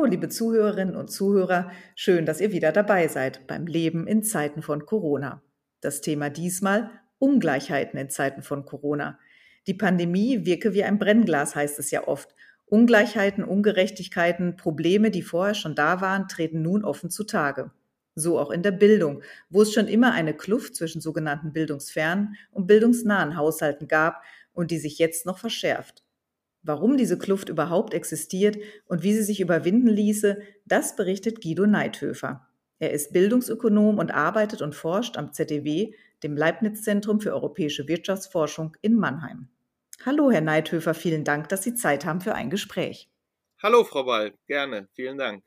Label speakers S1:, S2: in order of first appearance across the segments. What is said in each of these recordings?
S1: Hallo, liebe Zuhörerinnen und Zuhörer, schön, dass ihr wieder dabei seid beim Leben in Zeiten von Corona. Das Thema diesmal Ungleichheiten in Zeiten von Corona. Die Pandemie wirke wie ein Brennglas, heißt es ja oft. Ungleichheiten, Ungerechtigkeiten, Probleme, die vorher schon da waren, treten nun offen zutage. So auch in der Bildung, wo es schon immer eine Kluft zwischen sogenannten bildungsfernen und bildungsnahen Haushalten gab und die sich jetzt noch verschärft. Warum diese Kluft überhaupt existiert und wie sie sich überwinden ließe, das berichtet Guido Neithöfer. Er ist Bildungsökonom und arbeitet und forscht am ZDW, dem Leibniz-Zentrum für europäische Wirtschaftsforschung in Mannheim. Hallo, Herr Neithöfer, vielen Dank, dass Sie Zeit haben für ein Gespräch.
S2: Hallo, Frau Ball, gerne, vielen Dank.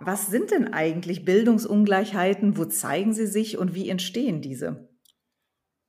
S1: Was sind denn eigentlich Bildungsungleichheiten? Wo zeigen sie sich und wie entstehen diese?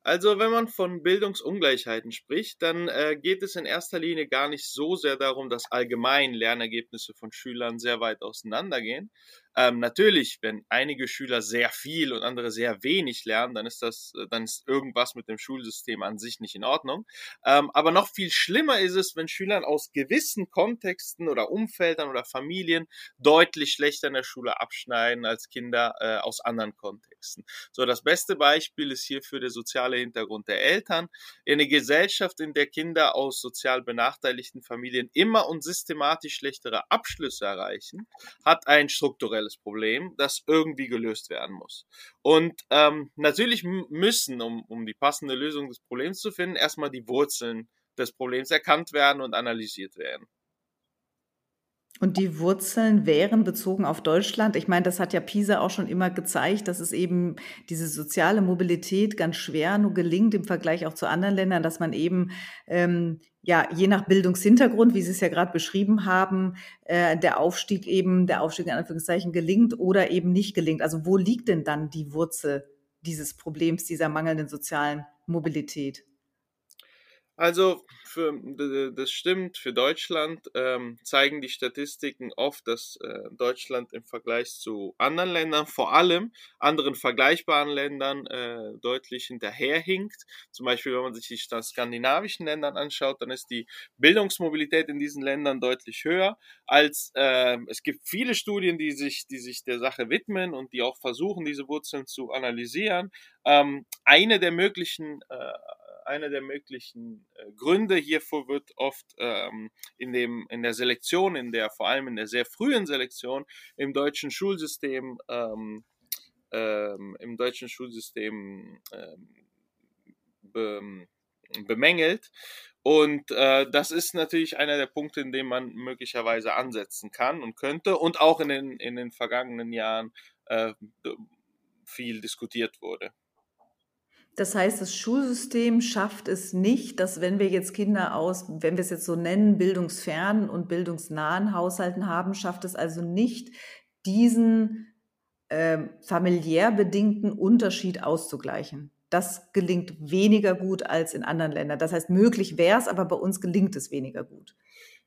S2: Also wenn man von Bildungsungleichheiten spricht, dann äh, geht es in erster Linie gar nicht so sehr darum, dass allgemein Lernergebnisse von Schülern sehr weit auseinandergehen, ähm, natürlich, wenn einige Schüler sehr viel und andere sehr wenig lernen, dann ist das, äh, dann ist irgendwas mit dem Schulsystem an sich nicht in Ordnung. Ähm, aber noch viel schlimmer ist es, wenn Schülern aus gewissen Kontexten oder Umfeldern oder Familien deutlich schlechter in der Schule abschneiden als Kinder äh, aus anderen Kontexten. So, das beste Beispiel ist hierfür der soziale Hintergrund der Eltern. In einer Gesellschaft, in der Kinder aus sozial benachteiligten Familien immer und systematisch schlechtere Abschlüsse erreichen, hat ein strukturelles strukturelles Problem, das irgendwie gelöst werden muss. Und ähm, natürlich müssen, um, um die passende Lösung des Problems zu finden, erstmal die Wurzeln des Problems erkannt werden und analysiert werden.
S1: Und die Wurzeln wären bezogen auf Deutschland. Ich meine, das hat ja PISA auch schon immer gezeigt, dass es eben diese soziale Mobilität ganz schwer nur gelingt im Vergleich auch zu anderen Ländern, dass man eben ähm, ja je nach Bildungshintergrund, wie Sie es ja gerade beschrieben haben, äh, der Aufstieg eben, der Aufstieg in Anführungszeichen gelingt oder eben nicht gelingt. Also wo liegt denn dann die Wurzel dieses Problems, dieser mangelnden sozialen Mobilität?
S2: Also, für, das stimmt, für Deutschland ähm, zeigen die Statistiken oft, dass äh, Deutschland im Vergleich zu anderen Ländern, vor allem anderen vergleichbaren Ländern, äh, deutlich hinterherhinkt. Zum Beispiel, wenn man sich die skandinavischen Ländern anschaut, dann ist die Bildungsmobilität in diesen Ländern deutlich höher als äh, es gibt viele Studien, die sich, die sich der Sache widmen und die auch versuchen, diese Wurzeln zu analysieren. Ähm, eine der möglichen äh, einer der möglichen äh, Gründe hierfür wird oft ähm, in, dem, in der Selektion, in der vor allem in der sehr frühen Selektion im deutschen Schulsystem, ähm, ähm, im deutschen Schulsystem ähm, be, bemängelt. Und äh, das ist natürlich einer der Punkte, in dem man möglicherweise ansetzen kann und könnte und auch in den, in den vergangenen Jahren äh, viel diskutiert wurde.
S1: Das heißt, das Schulsystem schafft es nicht, dass wenn wir jetzt Kinder aus, wenn wir es jetzt so nennen, bildungsfernen und bildungsnahen Haushalten haben, schafft es also nicht, diesen äh, familiär bedingten Unterschied auszugleichen. Das gelingt weniger gut als in anderen Ländern. Das heißt, möglich wäre es, aber bei uns gelingt es weniger gut.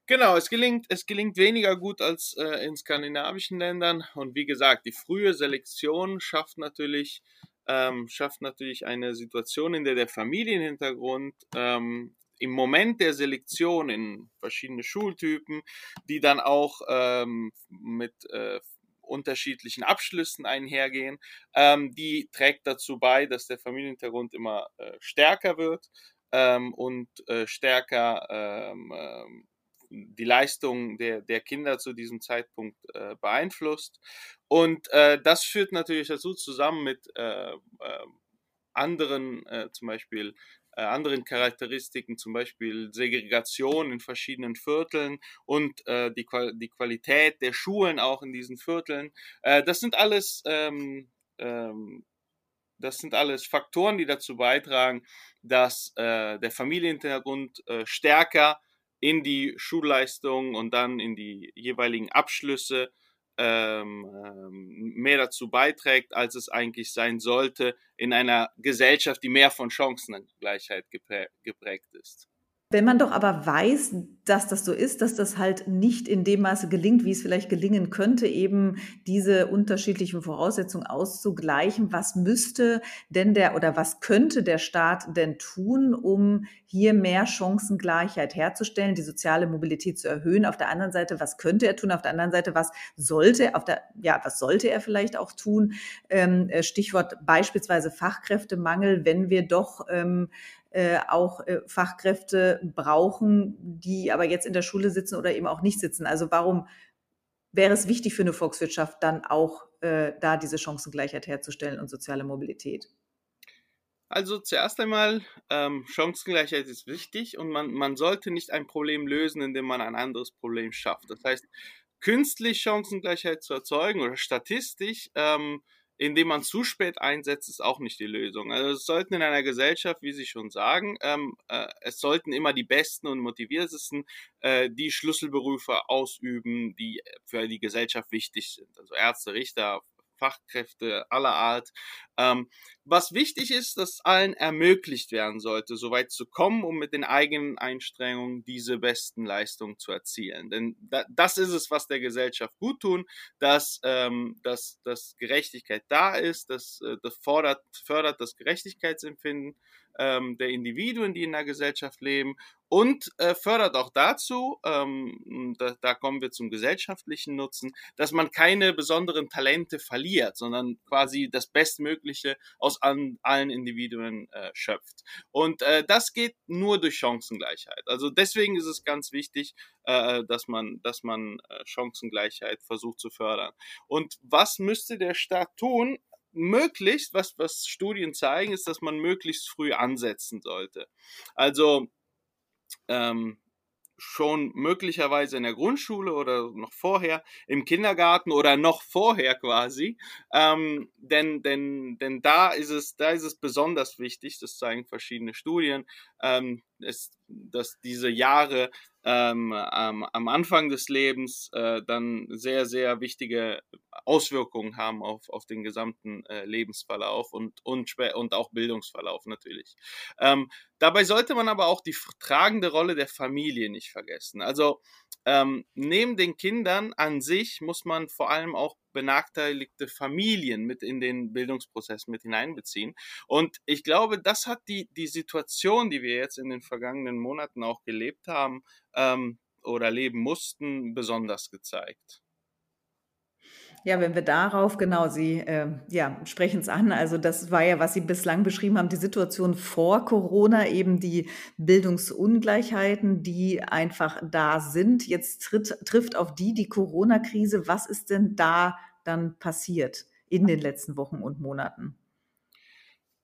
S2: Genau, es gelingt, es gelingt weniger gut als äh, in skandinavischen Ländern. Und wie gesagt, die frühe Selektion schafft natürlich ähm, schafft natürlich eine Situation, in der der Familienhintergrund ähm, im Moment der Selektion in verschiedene Schultypen, die dann auch ähm, mit äh, unterschiedlichen Abschlüssen einhergehen, ähm, die trägt dazu bei, dass der Familienhintergrund immer äh, stärker wird ähm, und äh, stärker ähm, die Leistung der, der Kinder zu diesem Zeitpunkt äh, beeinflusst. Und äh, das führt natürlich dazu, zusammen mit äh, äh anderen, äh, zum Beispiel äh, anderen Charakteristiken, zum Beispiel Segregation in verschiedenen Vierteln und die, Qual die Qualität der Schulen auch in diesen Vierteln. das sind alles ähm, ähm, das sind alles Faktoren, die dazu beitragen, dass äh, der Familienhintergrund äh, stärker in die Schulleistung und dann in die jeweiligen Abschlüsse ähm, ähm, mehr dazu beiträgt, als es eigentlich sein sollte in einer Gesellschaft, die mehr von Chancengleichheit geprägt ist.
S1: Wenn man doch aber weiß, dass das so ist, dass das halt nicht in dem Maße gelingt, wie es vielleicht gelingen könnte, eben diese unterschiedlichen Voraussetzungen auszugleichen, was müsste denn der oder was könnte der Staat denn tun, um hier mehr Chancengleichheit herzustellen, die soziale Mobilität zu erhöhen? Auf der anderen Seite, was könnte er tun? Auf der anderen Seite, was sollte auf der ja, was sollte er vielleicht auch tun? Ähm, äh, Stichwort beispielsweise Fachkräftemangel, wenn wir doch ähm, äh, auch äh, Fachkräfte brauchen, die aber jetzt in der Schule sitzen oder eben auch nicht sitzen. Also warum wäre es wichtig für eine Volkswirtschaft dann auch äh, da diese Chancengleichheit herzustellen und soziale Mobilität?
S2: Also zuerst einmal, ähm, Chancengleichheit ist wichtig und man, man sollte nicht ein Problem lösen, indem man ein anderes Problem schafft. Das heißt, künstlich Chancengleichheit zu erzeugen oder statistisch ähm, indem man zu spät einsetzt, ist auch nicht die Lösung. Also es sollten in einer Gesellschaft, wie Sie schon sagen, ähm, äh, es sollten immer die Besten und motiviertesten äh, die Schlüsselberufe ausüben, die für die Gesellschaft wichtig sind. Also Ärzte, Richter, Fachkräfte aller Art. Ähm, was wichtig ist, dass allen ermöglicht werden sollte, so weit zu kommen, um mit den eigenen Einstrengungen diese besten Leistungen zu erzielen. Denn da, das ist es, was der Gesellschaft gut tun, dass, ähm, dass, dass Gerechtigkeit da ist, dass, äh, das fordert, fördert das Gerechtigkeitsempfinden ähm, der Individuen, die in der Gesellschaft leben und äh, fördert auch dazu, ähm, da, da kommen wir zum gesellschaftlichen Nutzen, dass man keine besonderen Talente verliert, sondern quasi das Bestmögliche aus an, allen Individuen äh, schöpft. Und äh, das geht nur durch Chancengleichheit. Also deswegen ist es ganz wichtig, äh, dass man, dass man äh, Chancengleichheit versucht zu fördern. Und was müsste der Staat tun? möglichst, was, was Studien zeigen, ist, dass man möglichst früh ansetzen sollte. Also ähm, schon möglicherweise in der Grundschule oder noch vorher im Kindergarten oder noch vorher quasi, ähm, denn denn denn da ist es da ist es besonders wichtig, das zeigen verschiedene Studien, ähm, ist, dass diese Jahre ähm, am, am Anfang des Lebens äh, dann sehr, sehr wichtige Auswirkungen haben auf, auf den gesamten äh, Lebensverlauf und, und, und auch Bildungsverlauf natürlich. Ähm, dabei sollte man aber auch die tragende Rolle der Familie nicht vergessen. Also ähm, neben den Kindern an sich muss man vor allem auch benachteiligte Familien mit in den Bildungsprozess mit hineinbeziehen. Und ich glaube, das hat die, die Situation, die wir jetzt in den vergangenen Monaten auch gelebt haben ähm, oder leben mussten, besonders gezeigt.
S1: Ja, wenn wir darauf, genau, Sie äh, ja, sprechen es an. Also das war ja, was Sie bislang beschrieben haben, die Situation vor Corona, eben die Bildungsungleichheiten, die einfach da sind. Jetzt tritt, trifft auf die die Corona-Krise. Was ist denn da dann passiert in den letzten Wochen und Monaten?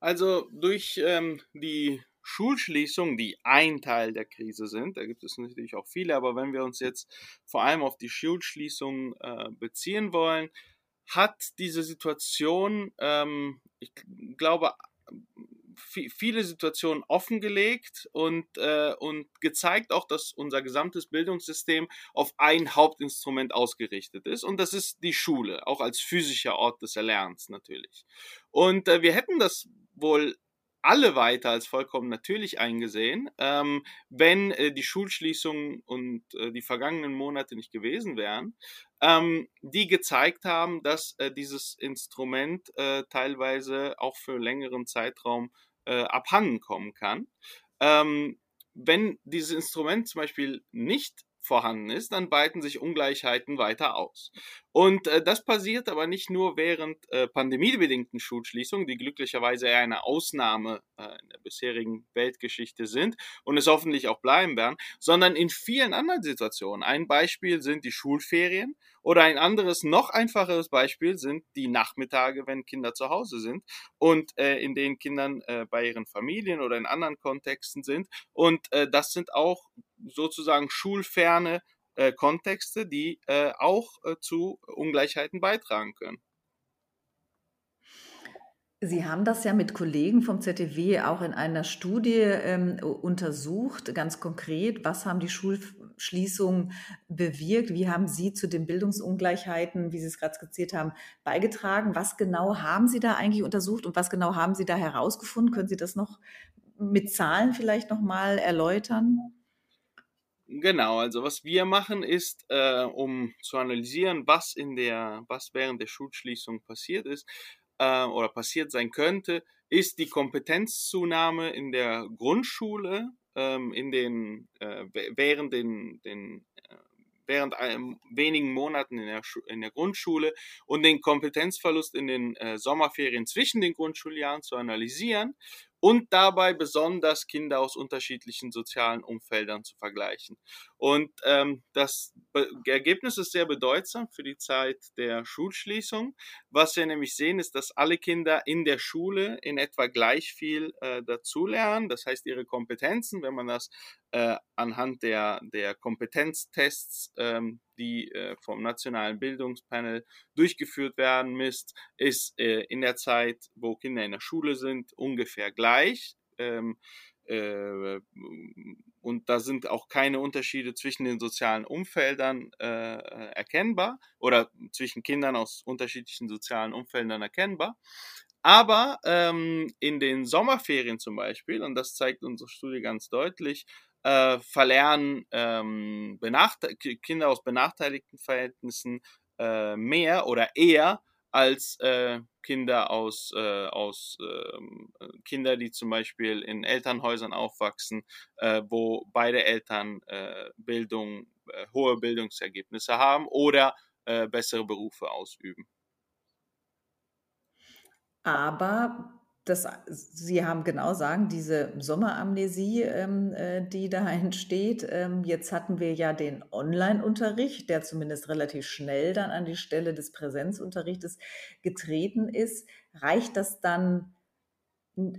S2: Also durch ähm, die Schulschließungen, die ein Teil der Krise sind, da gibt es natürlich auch viele, aber wenn wir uns jetzt vor allem auf die Schulschließungen äh, beziehen wollen, hat diese Situation, ähm, ich glaube, viele Situationen offengelegt und, äh, und gezeigt auch, dass unser gesamtes Bildungssystem auf ein Hauptinstrument ausgerichtet ist. Und das ist die Schule, auch als physischer Ort des Erlernens natürlich. Und äh, wir hätten das wohl alle weiter als vollkommen natürlich eingesehen, ähm, wenn äh, die Schulschließungen und äh, die vergangenen Monate nicht gewesen wären, ähm, die gezeigt haben, dass äh, dieses Instrument äh, teilweise auch für längeren Zeitraum äh, abhanden kommen kann. Ähm, wenn dieses Instrument zum Beispiel nicht vorhanden ist, dann weiten sich Ungleichheiten weiter aus. Und äh, das passiert aber nicht nur während äh, pandemiebedingten Schulschließungen, die glücklicherweise eher eine Ausnahme äh, in der bisherigen Weltgeschichte sind und es hoffentlich auch bleiben werden, sondern in vielen anderen Situationen. Ein Beispiel sind die Schulferien oder ein anderes, noch einfacheres Beispiel sind die Nachmittage, wenn Kinder zu Hause sind und äh, in denen Kindern äh, bei ihren Familien oder in anderen Kontexten sind. Und äh, das sind auch sozusagen schulferne äh, Kontexte, die äh, auch äh, zu Ungleichheiten beitragen können.
S1: Sie haben das ja mit Kollegen vom ZDW auch in einer Studie ähm, untersucht, ganz konkret. Was haben die Schulschließungen bewirkt? Wie haben Sie zu den Bildungsungleichheiten, wie Sie es gerade skizziert haben, beigetragen? Was genau haben Sie da eigentlich untersucht und was genau haben Sie da herausgefunden? Können Sie das noch mit Zahlen vielleicht noch mal erläutern?
S2: Genau, also was wir machen ist, äh, um zu analysieren, was in der, was während der Schulschließung passiert ist äh, oder passiert sein könnte, ist die Kompetenzzunahme in der Grundschule ähm, in den äh, während den, den äh, während wenigen Monaten in der, in der Grundschule und den Kompetenzverlust in den äh, Sommerferien zwischen den Grundschuljahren zu analysieren und dabei besonders Kinder aus unterschiedlichen sozialen Umfeldern zu vergleichen. Und ähm, das Be Ergebnis ist sehr bedeutsam für die Zeit der Schulschließung. Was wir nämlich sehen, ist, dass alle Kinder in der Schule in etwa gleich viel äh, dazulernen. Das heißt, ihre Kompetenzen, wenn man das äh, anhand der, der Kompetenztests, ähm, die äh, vom Nationalen Bildungspanel durchgeführt werden, misst, ist äh, in der Zeit, wo Kinder in der Schule sind, ungefähr gleich. Ähm, äh, und da sind auch keine Unterschiede zwischen den sozialen Umfeldern äh, erkennbar oder zwischen Kindern aus unterschiedlichen sozialen Umfeldern erkennbar. Aber ähm, in den Sommerferien zum Beispiel, und das zeigt unsere Studie ganz deutlich, äh, verlernen ähm, Kinder aus benachteiligten Verhältnissen äh, mehr oder eher als äh, Kinder aus, äh, aus ähm, Kinder, die zum Beispiel in Elternhäusern aufwachsen, äh, wo beide Eltern äh, Bildung, hohe Bildungsergebnisse haben oder bessere Berufe ausüben.
S1: Aber das, Sie haben genau sagen, diese Sommeramnesie, ähm, äh, die da entsteht. Ähm, jetzt hatten wir ja den Online-Unterricht, der zumindest relativ schnell dann an die Stelle des Präsenzunterrichtes getreten ist. Reicht das dann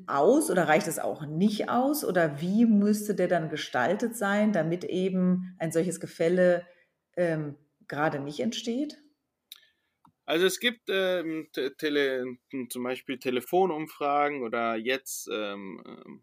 S1: aus oder reicht es auch nicht aus? Oder wie müsste der dann gestaltet sein, damit eben ein solches Gefälle ähm, gerade nicht entsteht?
S2: Also es gibt ähm, tele, zum Beispiel Telefonumfragen oder jetzt ähm, ähm,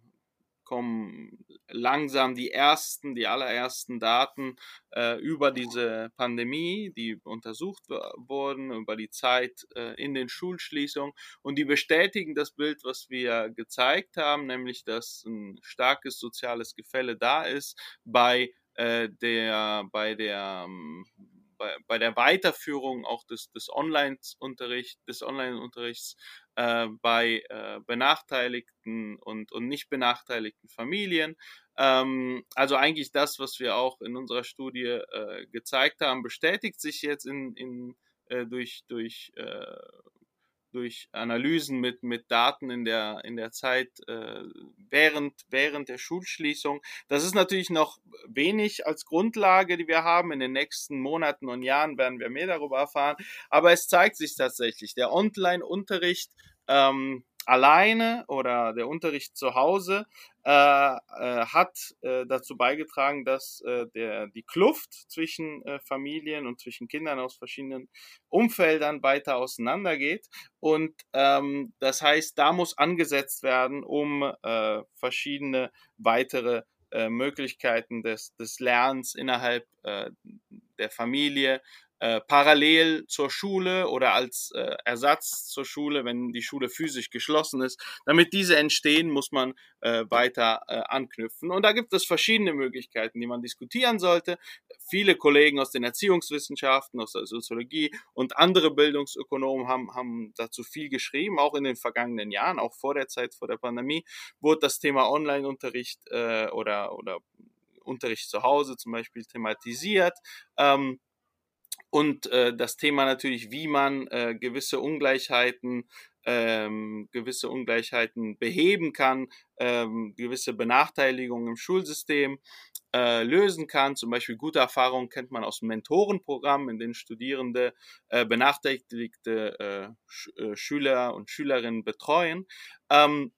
S2: kommen langsam die ersten, die allerersten Daten äh, über diese Pandemie, die untersucht wurden, über die Zeit äh, in den Schulschließungen. Und die bestätigen das Bild, was wir gezeigt haben, nämlich dass ein starkes soziales Gefälle da ist bei äh, der, bei der ähm, bei, bei der Weiterführung auch des, des Online-Unterrichts, des Online-Unterrichts äh, bei äh, benachteiligten und, und nicht benachteiligten Familien. Ähm, also eigentlich das, was wir auch in unserer Studie äh, gezeigt haben, bestätigt sich jetzt in, in, äh, durch, durch äh, durch Analysen mit, mit Daten in der, in der Zeit äh, während, während der Schulschließung. Das ist natürlich noch wenig als Grundlage, die wir haben. In den nächsten Monaten und Jahren werden wir mehr darüber erfahren. Aber es zeigt sich tatsächlich, der Online-Unterricht ähm, alleine oder der Unterricht zu Hause äh, äh, hat äh, dazu beigetragen, dass äh, der, die Kluft zwischen äh, Familien und zwischen Kindern aus verschiedenen Umfeldern weiter auseinandergeht. Und ähm, das heißt, da muss angesetzt werden, um äh, verschiedene weitere Möglichkeiten des, des Lernens innerhalb der Familie äh, parallel zur Schule oder als äh, Ersatz zur Schule, wenn die Schule physisch geschlossen ist. Damit diese entstehen, muss man äh, weiter äh, anknüpfen. Und da gibt es verschiedene Möglichkeiten, die man diskutieren sollte. Viele Kollegen aus den Erziehungswissenschaften, aus der Soziologie und andere Bildungsökonomen haben, haben dazu viel geschrieben, auch in den vergangenen Jahren, auch vor der Zeit, vor der Pandemie, wurde das Thema Online-Unterricht äh, oder, oder Unterricht zu Hause zum Beispiel thematisiert. Ähm, und äh, das Thema natürlich, wie man äh, gewisse Ungleichheiten ähm, gewisse Ungleichheiten beheben kann, ähm, gewisse Benachteiligungen im Schulsystem äh, lösen kann. Zum Beispiel gute Erfahrungen kennt man aus dem Mentorenprogramm, in denen Studierende äh, benachteiligte äh, Sch äh, Schüler und Schülerinnen betreuen. Ähm,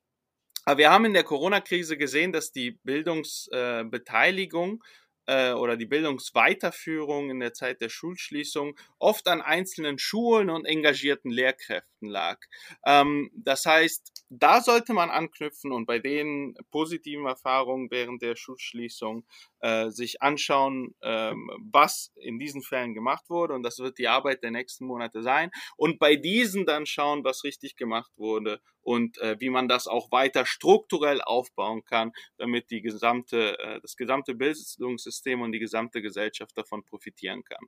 S2: aber wir haben in der Corona-Krise gesehen, dass die Bildungsbeteiligung äh, oder die Bildungsweiterführung in der Zeit der Schulschließung oft an einzelnen Schulen und engagierten Lehrkräften lag. Ähm, das heißt, da sollte man anknüpfen und bei den positiven Erfahrungen während der Schulschließung äh, sich anschauen, ähm, was in diesen Fällen gemacht wurde und das wird die Arbeit der nächsten Monate sein und bei diesen dann schauen, was richtig gemacht wurde und äh, wie man das auch weiter strukturell aufbauen kann, damit die gesamte, äh, das gesamte Bildungssystem Bildungssystem und die gesamte Gesellschaft davon profitieren kann.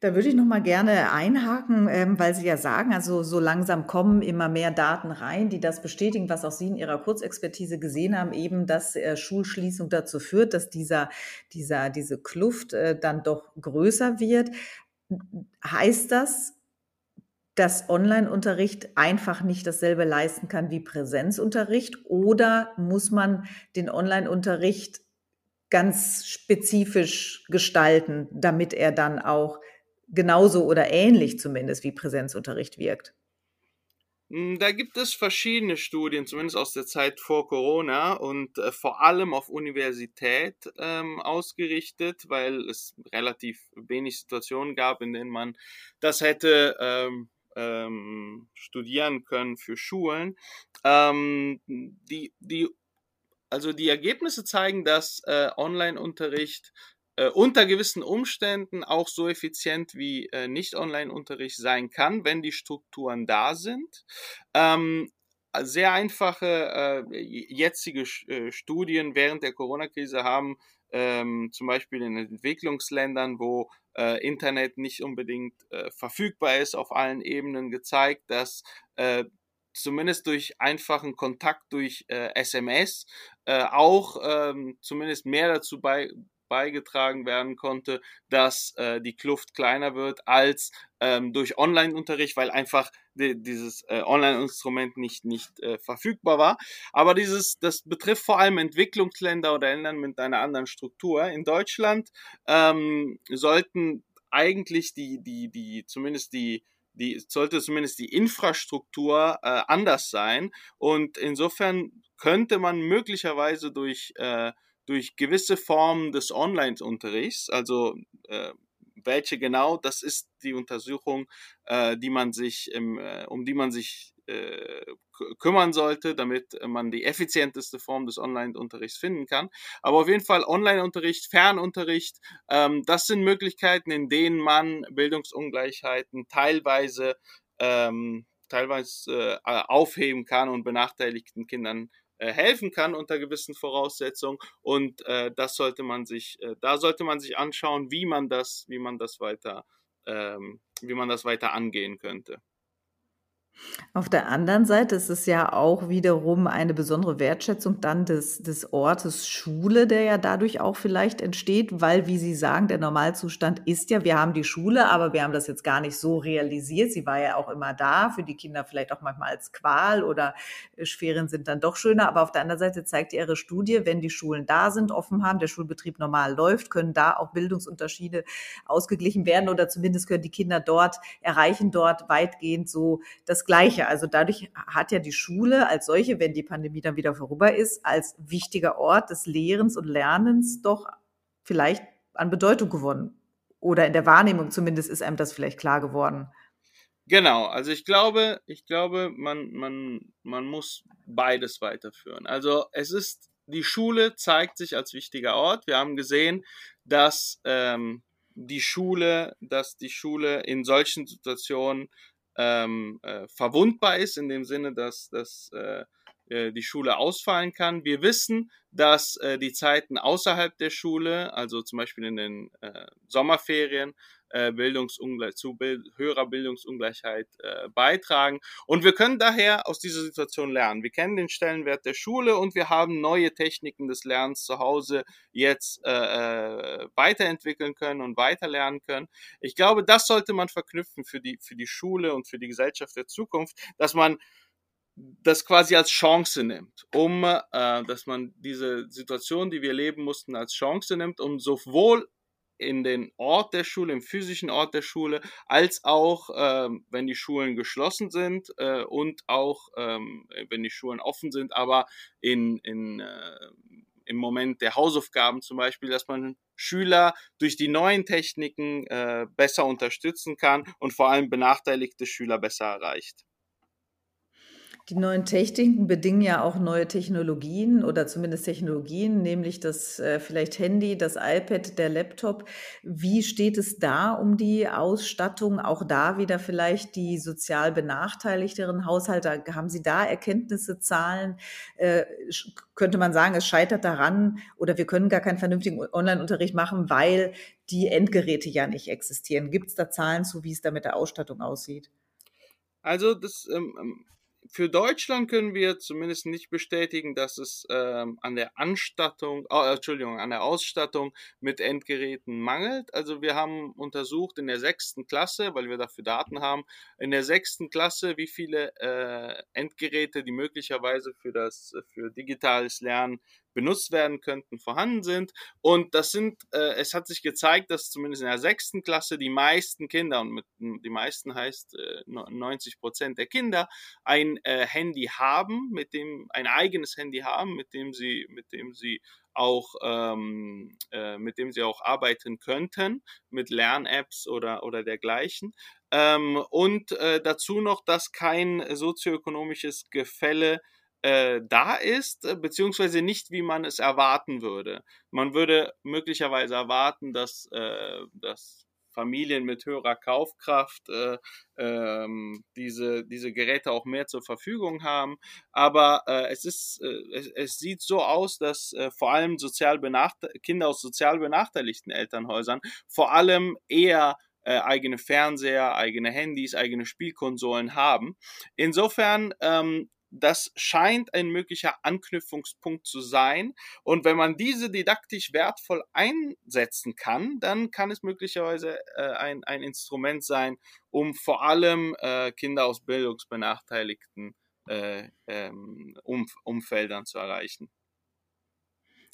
S1: Da würde ich noch mal gerne einhaken, ähm, weil Sie ja sagen, also so langsam kommen immer mehr Daten rein, die das bestätigen, was auch Sie in Ihrer Kurzexpertise gesehen haben, eben, dass äh, Schulschließung dazu führt, dass dieser, dieser, diese Kluft äh, dann doch größer wird. Heißt das, dass Online-Unterricht einfach nicht dasselbe leisten kann wie Präsenzunterricht oder muss man den Online-Unterricht ganz spezifisch gestalten, damit er dann auch genauso oder ähnlich zumindest wie Präsenzunterricht wirkt?
S2: Hm, da gibt es verschiedene Studien, zumindest aus der Zeit vor Corona und äh, vor allem auf Universität ähm, ausgerichtet, weil es relativ wenig Situationen gab, in denen man das hätte ähm, ähm, studieren können für Schulen. Ähm, die, die, also die Ergebnisse zeigen, dass äh, Online-Unterricht äh, unter gewissen Umständen auch so effizient wie äh, Nicht-Online-Unterricht sein kann, wenn die Strukturen da sind. Ähm, sehr einfache äh, jetzige äh, Studien während der Corona-Krise haben ähm, zum Beispiel in Entwicklungsländern, wo äh, Internet nicht unbedingt äh, verfügbar ist auf allen Ebenen, gezeigt, dass äh, zumindest durch einfachen Kontakt durch äh, SMS äh, auch ähm, zumindest mehr dazu bei, beigetragen werden konnte, dass äh, die Kluft kleiner wird als ähm, durch Online-Unterricht, weil einfach die, dieses äh, Online-Instrument nicht, nicht äh, verfügbar war. Aber dieses, das betrifft vor allem Entwicklungsländer oder Länder mit einer anderen Struktur. In Deutschland ähm, sollten eigentlich die, die, die, zumindest die, die sollte zumindest die Infrastruktur äh, anders sein. Und insofern könnte man möglicherweise durch äh, durch gewisse Formen des Online-Unterrichts, also äh, welche genau, das ist die Untersuchung, äh, die man sich, im, äh, um die man sich äh, kümmern sollte, damit man die effizienteste Form des Online-Unterrichts finden kann. Aber auf jeden Fall Online-Unterricht, Fernunterricht, ähm, das sind Möglichkeiten, in denen man Bildungsungleichheiten teilweise ähm, teilweise äh, aufheben kann und benachteiligten Kindern äh, helfen kann unter gewissen Voraussetzungen und äh, das sollte man sich, äh, da sollte man sich anschauen, wie man das, wie man das weiter, ähm, wie man das weiter angehen könnte.
S1: Auf der anderen Seite ist es ja auch wiederum eine besondere Wertschätzung dann des, des Ortes Schule, der ja dadurch auch vielleicht entsteht, weil, wie Sie sagen, der Normalzustand ist ja, wir haben die Schule, aber wir haben das jetzt gar nicht so realisiert. Sie war ja auch immer da, für die Kinder vielleicht auch manchmal als Qual oder äh, Ferien sind dann doch schöner. Aber auf der anderen Seite zeigt Ihre Studie, wenn die Schulen da sind, offen haben, der Schulbetrieb normal läuft, können da auch Bildungsunterschiede ausgeglichen werden oder zumindest können die Kinder dort erreichen, dort weitgehend so das Gleiche. Also dadurch hat ja die Schule als solche, wenn die Pandemie dann wieder vorüber ist, als wichtiger Ort des Lehrens und Lernens doch vielleicht an Bedeutung gewonnen. Oder in der Wahrnehmung zumindest ist einem das vielleicht klar geworden.
S2: Genau, also ich glaube, ich glaube, man, man, man muss beides weiterführen. Also es ist, die Schule zeigt sich als wichtiger Ort. Wir haben gesehen, dass ähm, die Schule, dass die Schule in solchen Situationen ähm, äh, verwundbar ist, in dem Sinne, dass, dass äh, äh, die Schule ausfallen kann. Wir wissen, dass äh, die Zeiten außerhalb der Schule, also zum Beispiel in den äh, Sommerferien, äh, Bildungsungleich zu Bild höherer Bildungsungleichheit äh, beitragen. Und wir können daher aus dieser Situation lernen. Wir kennen den Stellenwert der Schule und wir haben neue Techniken des Lernens zu Hause jetzt äh, äh weiterentwickeln können und weiterlernen können. Ich glaube, das sollte man verknüpfen für die, für die Schule und für die Gesellschaft der Zukunft, dass man das quasi als Chance nimmt, um, äh, dass man diese Situation, die wir erleben mussten, als Chance nimmt, um sowohl in den Ort der Schule, im physischen Ort der Schule, als auch, ähm, wenn die Schulen geschlossen sind äh, und auch, ähm, wenn die Schulen offen sind, aber in, in, äh, im Moment der Hausaufgaben zum Beispiel, dass man Schüler durch die neuen Techniken äh, besser unterstützen kann und vor allem benachteiligte Schüler besser erreicht.
S1: Die neuen Techniken bedingen ja auch neue Technologien oder zumindest Technologien, nämlich das äh, vielleicht Handy, das iPad, der Laptop. Wie steht es da um die Ausstattung? Auch da wieder vielleicht die sozial benachteiligteren Haushalte. Haben Sie da Erkenntnisse, Zahlen? Äh, könnte man sagen, es scheitert daran oder wir können gar keinen vernünftigen Online-Unterricht machen, weil die Endgeräte ja nicht existieren. Gibt es da Zahlen zu, wie es da mit der Ausstattung aussieht?
S2: Also das ähm, ähm für Deutschland können wir zumindest nicht bestätigen, dass es ähm, an der Anstattung, oh, Entschuldigung, an der Ausstattung mit Endgeräten mangelt. Also wir haben untersucht in der sechsten Klasse, weil wir dafür Daten haben, in der sechsten Klasse, wie viele äh, Endgeräte, die möglicherweise für das für digitales Lernen benutzt werden könnten, vorhanden sind. Und das sind, äh, es hat sich gezeigt, dass zumindest in der sechsten Klasse die meisten Kinder, und mit, die meisten heißt äh, 90 Prozent der Kinder, ein äh, Handy haben, mit dem, ein eigenes Handy haben, mit dem sie, mit dem sie auch ähm, äh, mit dem sie auch arbeiten könnten, mit Lern-Apps oder, oder dergleichen. Ähm, und äh, dazu noch, dass kein sozioökonomisches Gefälle äh, da ist, äh, beziehungsweise nicht, wie man es erwarten würde. Man würde möglicherweise erwarten, dass, äh, dass Familien mit höherer Kaufkraft äh, ähm, diese, diese Geräte auch mehr zur Verfügung haben. Aber äh, es, ist, äh, es, es, sieht so aus, dass äh, vor allem sozial Kinder aus sozial benachteiligten Elternhäusern vor allem eher äh, eigene Fernseher, eigene Handys, eigene Spielkonsolen haben. Insofern ähm, das scheint ein möglicher Anknüpfungspunkt zu sein. Und wenn man diese didaktisch wertvoll einsetzen kann, dann kann es möglicherweise äh, ein, ein Instrument sein, um vor allem äh, Kinder aus bildungsbenachteiligten äh, ähm, Umf Umfeldern zu erreichen.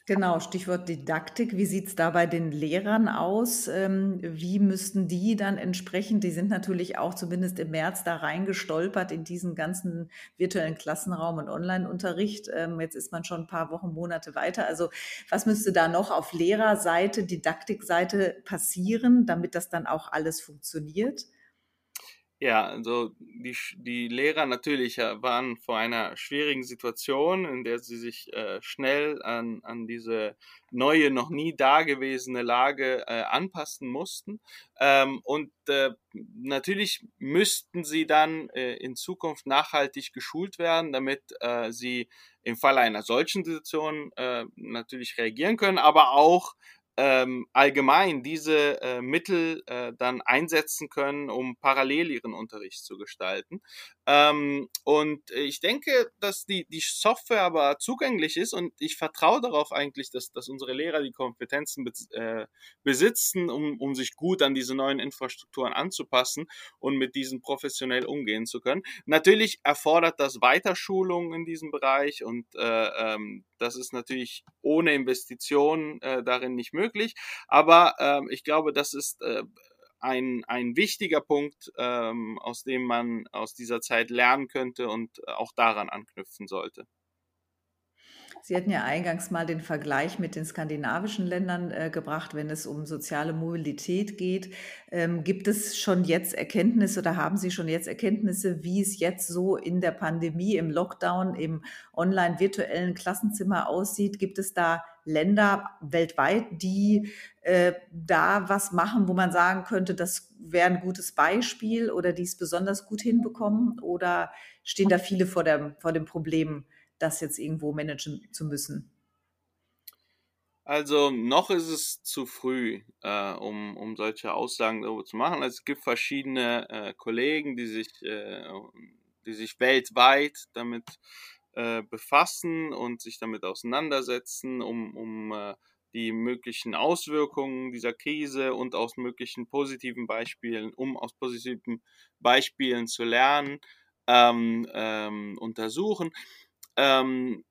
S1: Genau, Stichwort Didaktik. Wie sieht es da bei den Lehrern aus? Ähm, wie müssten die dann entsprechend, die sind natürlich auch zumindest im März da reingestolpert in diesen ganzen virtuellen Klassenraum und Online-Unterricht. Ähm, jetzt ist man schon ein paar Wochen, Monate weiter. Also was müsste da noch auf Lehrerseite, Didaktikseite passieren, damit das dann auch alles funktioniert?
S2: Ja, also die, die Lehrer natürlich äh, waren vor einer schwierigen Situation, in der sie sich äh, schnell an, an diese neue, noch nie dagewesene Lage äh, anpassen mussten. Ähm, und äh, natürlich müssten sie dann äh, in Zukunft nachhaltig geschult werden, damit äh, sie im Falle einer solchen Situation äh, natürlich reagieren können, aber auch ähm, allgemein diese äh, Mittel äh, dann einsetzen können, um parallel ihren Unterricht zu gestalten. Ähm, und ich denke, dass die, die Software aber zugänglich ist und ich vertraue darauf eigentlich, dass, dass unsere Lehrer die Kompetenzen bes äh, besitzen, um, um sich gut an diese neuen Infrastrukturen anzupassen und mit diesen professionell umgehen zu können. Natürlich erfordert das Weiterschulung in diesem Bereich und äh, ähm, das ist natürlich ohne Investitionen äh, darin nicht möglich. Aber ähm, ich glaube, das ist äh, ein, ein wichtiger Punkt, ähm, aus dem man aus dieser Zeit lernen könnte und auch daran anknüpfen sollte.
S1: Sie hatten ja eingangs mal den Vergleich mit den skandinavischen Ländern äh, gebracht, wenn es um soziale Mobilität geht. Ähm, gibt es schon jetzt Erkenntnisse oder haben Sie schon jetzt Erkenntnisse, wie es jetzt so in der Pandemie, im Lockdown, im online-virtuellen Klassenzimmer aussieht? Gibt es da Länder weltweit, die äh, da was machen, wo man sagen könnte, das wäre ein gutes Beispiel oder die es besonders gut hinbekommen? Oder stehen da viele vor, der, vor dem Problem, das jetzt irgendwo managen zu müssen?
S2: Also noch ist es zu früh, äh, um, um solche Aussagen darüber zu machen. Also es gibt verschiedene äh, Kollegen, die sich, äh, die sich weltweit damit äh, befassen und sich damit auseinandersetzen, um, um äh, die möglichen Auswirkungen dieser Krise und aus möglichen positiven Beispielen, um aus positiven Beispielen zu lernen, ähm, ähm, untersuchen. Ähm,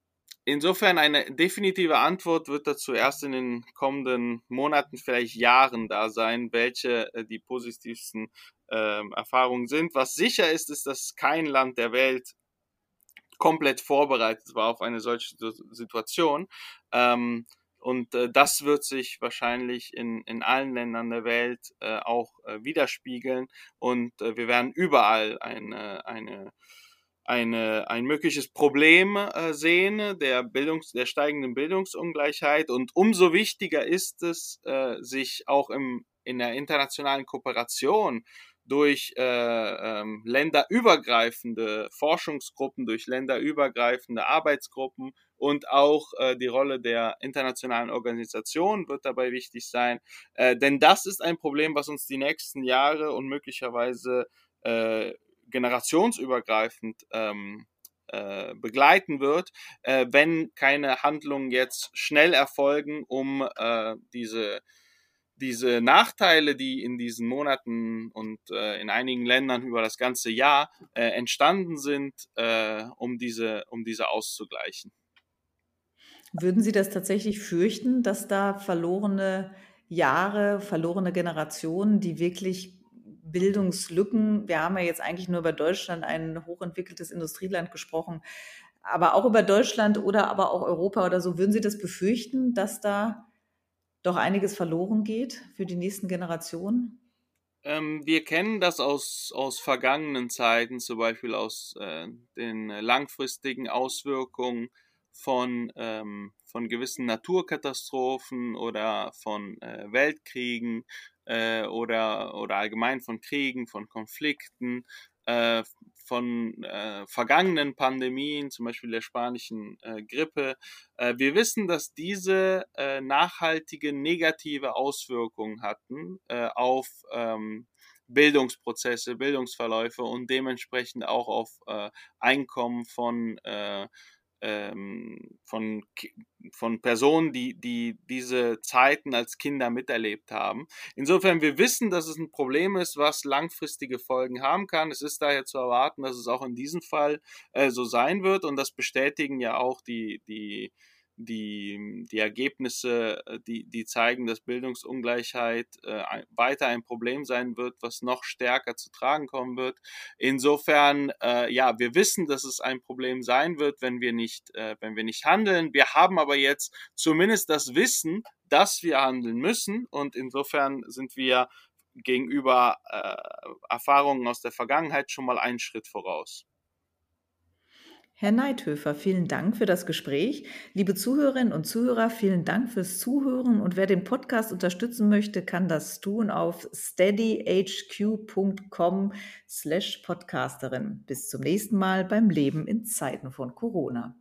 S2: insofern eine definitive Antwort wird dazu erst in den kommenden Monaten, vielleicht Jahren da sein, welche äh, die positivsten äh, Erfahrungen sind. Was sicher ist, ist, dass kein Land der Welt komplett vorbereitet war auf eine solche Situation. Ähm, und äh, das wird sich wahrscheinlich in, in allen Ländern der Welt äh, auch äh, widerspiegeln. Und äh, wir werden überall eine, eine eine, ein mögliches Problem äh, sehen, der, Bildungs-, der steigenden Bildungsungleichheit. Und umso wichtiger ist es, äh, sich auch im, in der internationalen Kooperation durch äh, ähm, länderübergreifende Forschungsgruppen, durch länderübergreifende Arbeitsgruppen und auch äh, die Rolle der internationalen Organisation wird dabei wichtig sein. Äh, denn das ist ein Problem, was uns die nächsten Jahre und möglicherweise äh, generationsübergreifend ähm, äh, begleiten wird, äh, wenn keine Handlungen jetzt schnell erfolgen, um äh, diese diese Nachteile, die in diesen Monaten und äh, in einigen Ländern über das ganze Jahr äh, entstanden sind, äh, um, diese, um diese auszugleichen.
S1: Würden Sie das tatsächlich fürchten, dass da verlorene Jahre, verlorene Generationen, die wirklich Bildungslücken, wir haben ja jetzt eigentlich nur über Deutschland, ein hochentwickeltes Industrieland gesprochen, aber auch über Deutschland oder aber auch Europa oder so, würden Sie das befürchten, dass da doch einiges verloren geht für die nächsten Generationen?
S2: Ähm, wir kennen das aus, aus vergangenen Zeiten, zum Beispiel aus äh, den langfristigen Auswirkungen von, ähm, von gewissen Naturkatastrophen oder von äh, Weltkriegen äh, oder, oder allgemein von Kriegen, von Konflikten, äh, von äh, vergangenen Pandemien, zum Beispiel der spanischen äh, Grippe. Äh, wir wissen, dass diese äh, nachhaltige negative Auswirkungen hatten äh, auf ähm, Bildungsprozesse, Bildungsverläufe und dementsprechend auch auf äh, Einkommen von äh, ähm, von, von Personen, die, die diese Zeiten als Kinder miterlebt haben. Insofern, wir wissen, dass es ein Problem ist, was langfristige Folgen haben kann. Es ist daher zu erwarten, dass es auch in diesem Fall äh, so sein wird und das bestätigen ja auch die, die die, die Ergebnisse, äh, die, die zeigen, dass Bildungsungleichheit äh, weiter ein Problem sein wird, was noch stärker zu tragen kommen wird. Insofern, äh, ja, wir wissen, dass es ein Problem sein wird, wenn wir nicht, äh, wenn wir nicht handeln. Wir haben aber jetzt zumindest das Wissen, dass wir handeln müssen und insofern sind wir gegenüber äh, Erfahrungen aus der Vergangenheit schon mal einen Schritt voraus.
S1: Herr Neithöfer, vielen Dank für das Gespräch. Liebe Zuhörerinnen und Zuhörer, vielen Dank fürs Zuhören. Und wer den Podcast unterstützen möchte, kann das tun auf steadyhq.com slash podcasterin. Bis zum nächsten Mal beim Leben in Zeiten von Corona.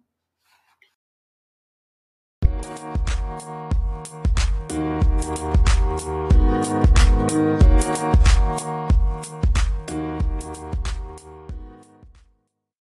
S1: Musik